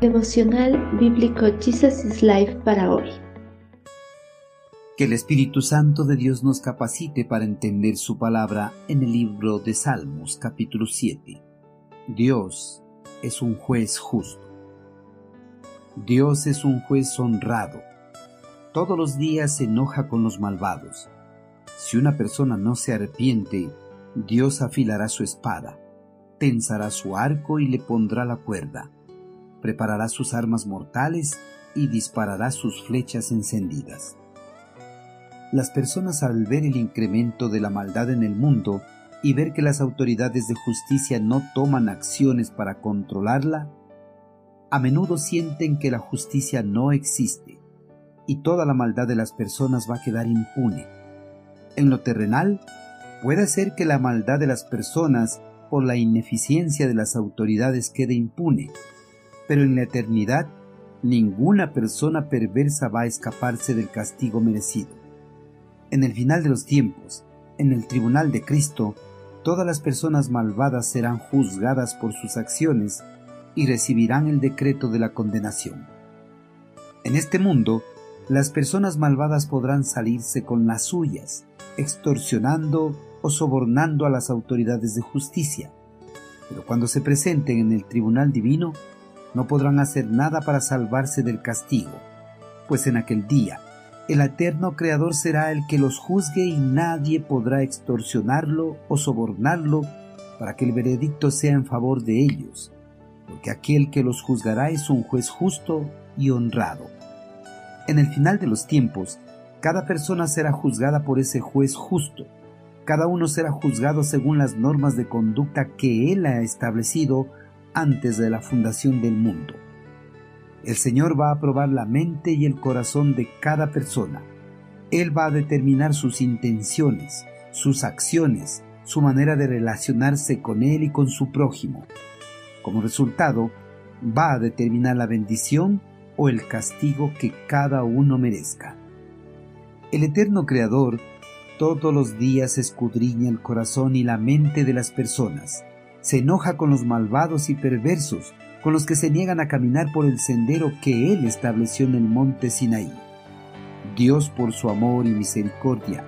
Devocional Bíblico Jesus is Life para hoy. Que el Espíritu Santo de Dios nos capacite para entender su palabra en el libro de Salmos capítulo 7. Dios es un juez justo. Dios es un juez honrado. Todos los días se enoja con los malvados. Si una persona no se arrepiente, Dios afilará su espada, tensará su arco y le pondrá la cuerda preparará sus armas mortales y disparará sus flechas encendidas. Las personas al ver el incremento de la maldad en el mundo y ver que las autoridades de justicia no toman acciones para controlarla, a menudo sienten que la justicia no existe y toda la maldad de las personas va a quedar impune. En lo terrenal, puede ser que la maldad de las personas por la ineficiencia de las autoridades quede impune, pero en la eternidad ninguna persona perversa va a escaparse del castigo merecido. En el final de los tiempos, en el tribunal de Cristo, todas las personas malvadas serán juzgadas por sus acciones y recibirán el decreto de la condenación. En este mundo, las personas malvadas podrán salirse con las suyas, extorsionando o sobornando a las autoridades de justicia, pero cuando se presenten en el tribunal divino, no podrán hacer nada para salvarse del castigo, pues en aquel día el eterno Creador será el que los juzgue y nadie podrá extorsionarlo o sobornarlo para que el veredicto sea en favor de ellos, porque aquel que los juzgará es un juez justo y honrado. En el final de los tiempos, cada persona será juzgada por ese juez justo. Cada uno será juzgado según las normas de conducta que él ha establecido antes de la fundación del mundo. El Señor va a probar la mente y el corazón de cada persona. Él va a determinar sus intenciones, sus acciones, su manera de relacionarse con Él y con su prójimo. Como resultado, va a determinar la bendición o el castigo que cada uno merezca. El eterno Creador todos los días escudriña el corazón y la mente de las personas se enoja con los malvados y perversos, con los que se niegan a caminar por el sendero que Él estableció en el monte Sinaí. Dios por su amor y misericordia,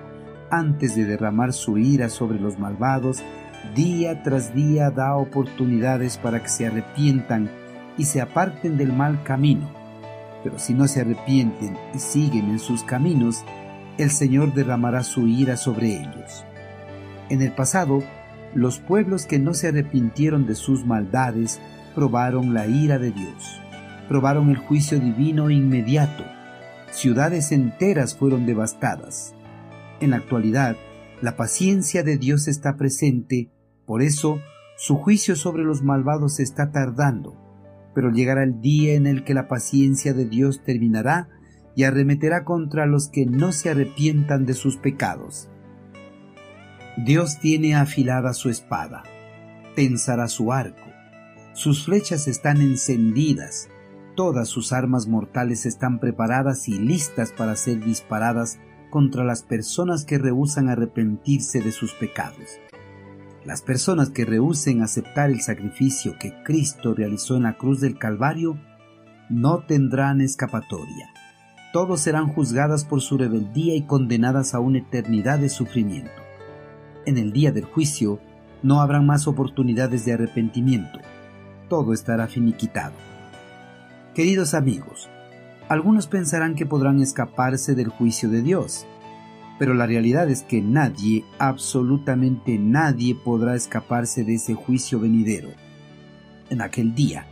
antes de derramar su ira sobre los malvados, día tras día da oportunidades para que se arrepientan y se aparten del mal camino. Pero si no se arrepienten y siguen en sus caminos, el Señor derramará su ira sobre ellos. En el pasado, los pueblos que no se arrepintieron de sus maldades probaron la ira de Dios, probaron el juicio divino inmediato. Ciudades enteras fueron devastadas. En la actualidad, la paciencia de Dios está presente, por eso su juicio sobre los malvados está tardando, pero llegará el día en el que la paciencia de Dios terminará y arremeterá contra los que no se arrepientan de sus pecados. Dios tiene afilada su espada, tensará su arco, sus flechas están encendidas, todas sus armas mortales están preparadas y listas para ser disparadas contra las personas que rehusan arrepentirse de sus pecados. Las personas que rehúsen aceptar el sacrificio que Cristo realizó en la cruz del Calvario no tendrán escapatoria. Todos serán juzgadas por su rebeldía y condenadas a una eternidad de sufrimiento en el día del juicio no habrán más oportunidades de arrepentimiento. Todo estará finiquitado. Queridos amigos, algunos pensarán que podrán escaparse del juicio de Dios, pero la realidad es que nadie, absolutamente nadie podrá escaparse de ese juicio venidero. En aquel día,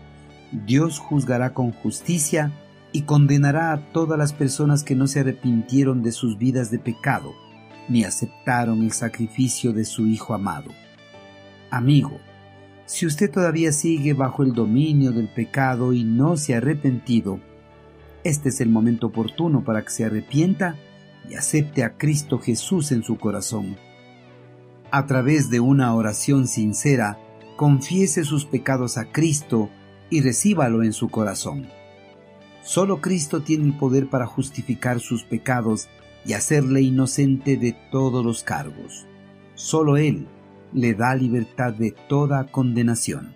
Dios juzgará con justicia y condenará a todas las personas que no se arrepintieron de sus vidas de pecado ni aceptaron el sacrificio de su Hijo amado. Amigo, si usted todavía sigue bajo el dominio del pecado y no se ha arrepentido, este es el momento oportuno para que se arrepienta y acepte a Cristo Jesús en su corazón. A través de una oración sincera, confiese sus pecados a Cristo y recíbalo en su corazón. Solo Cristo tiene el poder para justificar sus pecados y hacerle inocente de todos los cargos. Solo Él le da libertad de toda condenación.